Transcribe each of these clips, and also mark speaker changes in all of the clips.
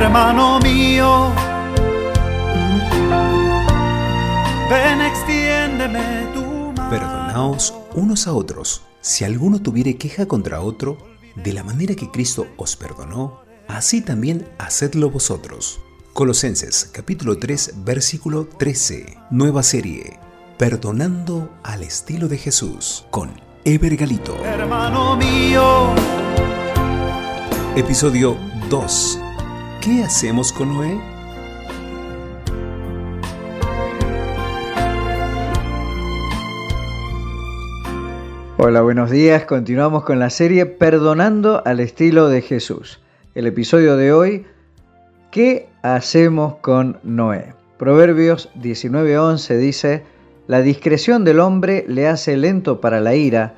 Speaker 1: hermano mío. Ven, extiéndeme tu mano.
Speaker 2: Perdonaos unos a otros. Si alguno tuviere queja contra otro, de la manera que Cristo os perdonó, así también hacedlo vosotros. Colosenses capítulo 3 versículo 13. Nueva serie. Perdonando al estilo de Jesús con Ever Galito.
Speaker 1: Hermano mío,
Speaker 2: Episodio 2. ¿Qué hacemos con Noé?
Speaker 3: Hola, buenos días. Continuamos con la serie Perdonando al estilo de Jesús. El episodio de hoy, ¿qué hacemos con Noé? Proverbios 19:11 dice, La discreción del hombre le hace lento para la ira,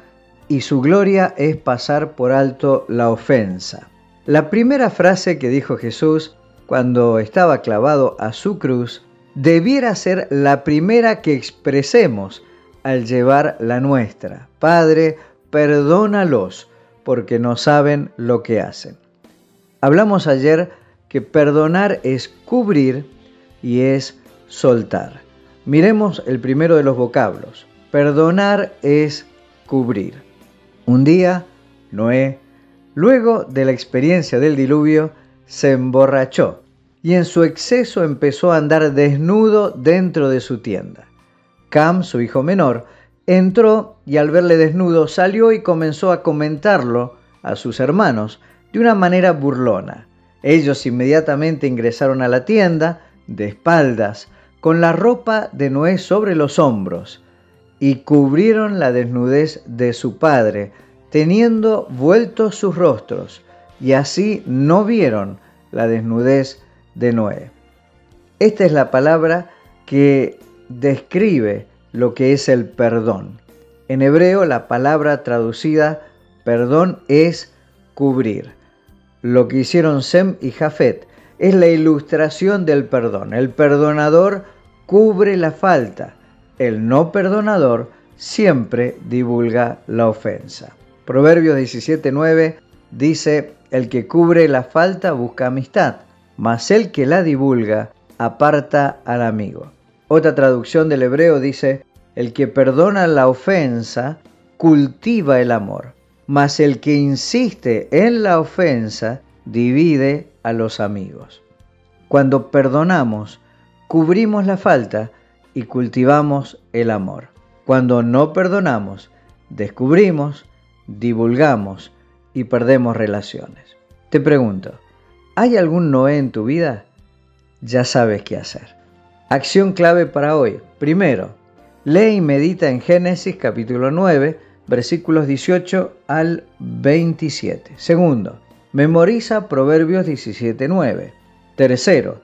Speaker 3: y su gloria es pasar por alto la ofensa. La primera frase que dijo Jesús cuando estaba clavado a su cruz debiera ser la primera que expresemos al llevar la nuestra. Padre, perdónalos porque no saben lo que hacen. Hablamos ayer que perdonar es cubrir y es soltar. Miremos el primero de los vocablos. Perdonar es cubrir. Un día, Noé, luego de la experiencia del diluvio, se emborrachó y en su exceso empezó a andar desnudo dentro de su tienda. Cam, su hijo menor, entró y al verle desnudo salió y comenzó a comentarlo a sus hermanos de una manera burlona. Ellos inmediatamente ingresaron a la tienda, de espaldas, con la ropa de Noé sobre los hombros, y cubrieron la desnudez de su padre, teniendo vueltos sus rostros, y así no vieron la desnudez de Noé. Esta es la palabra que describe lo que es el perdón. En hebreo la palabra traducida perdón es cubrir. Lo que hicieron Sem y Jafet es la ilustración del perdón. El perdonador cubre la falta. El no perdonador siempre divulga la ofensa. Proverbios 17:9 dice, el que cubre la falta busca amistad, mas el que la divulga aparta al amigo. Otra traducción del hebreo dice, el que perdona la ofensa cultiva el amor, mas el que insiste en la ofensa divide a los amigos. Cuando perdonamos, cubrimos la falta y cultivamos el amor. Cuando no perdonamos, descubrimos, divulgamos y perdemos relaciones. Te pregunto, ¿hay algún Noé en tu vida? Ya sabes qué hacer. Acción clave para hoy. Primero, lee y medita en Génesis capítulo 9, versículos 18 al 27. Segundo, memoriza Proverbios 17, 9. Tercero,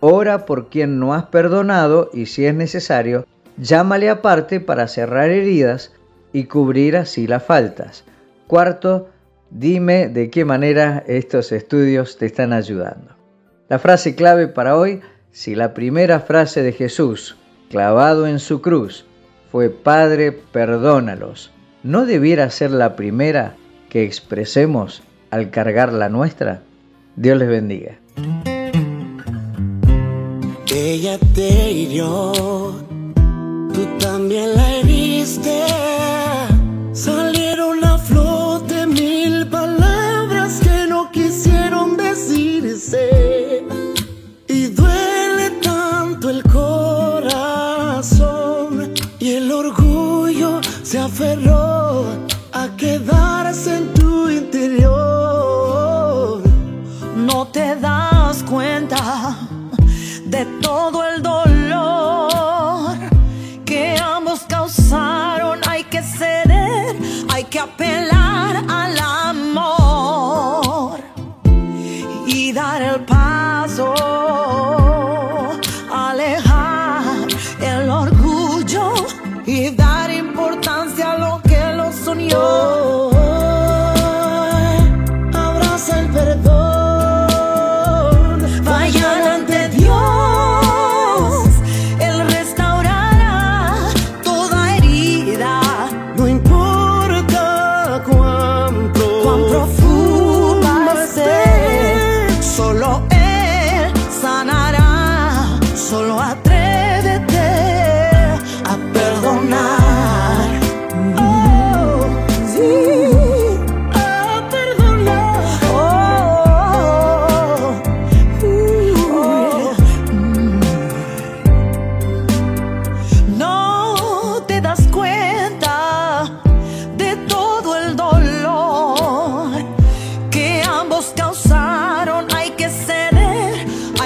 Speaker 3: ora por quien no has perdonado y si es necesario, llámale aparte para cerrar heridas y cubrir así las faltas. Cuarto, dime de qué manera estos estudios te están ayudando. La frase clave para hoy si la primera frase de Jesús, clavado en su cruz, fue Padre, perdónalos, ¿no debiera ser la primera que expresemos al cargar la nuestra? Dios les bendiga.
Speaker 4: Ella te hirió, tú también la heriste. que apelar.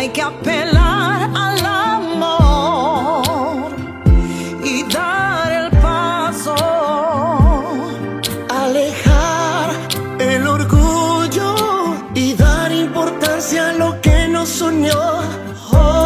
Speaker 4: hay que apelar al amor y dar el paso, alejar el orgullo
Speaker 5: y dar importancia a lo que nos unió.
Speaker 4: Oh.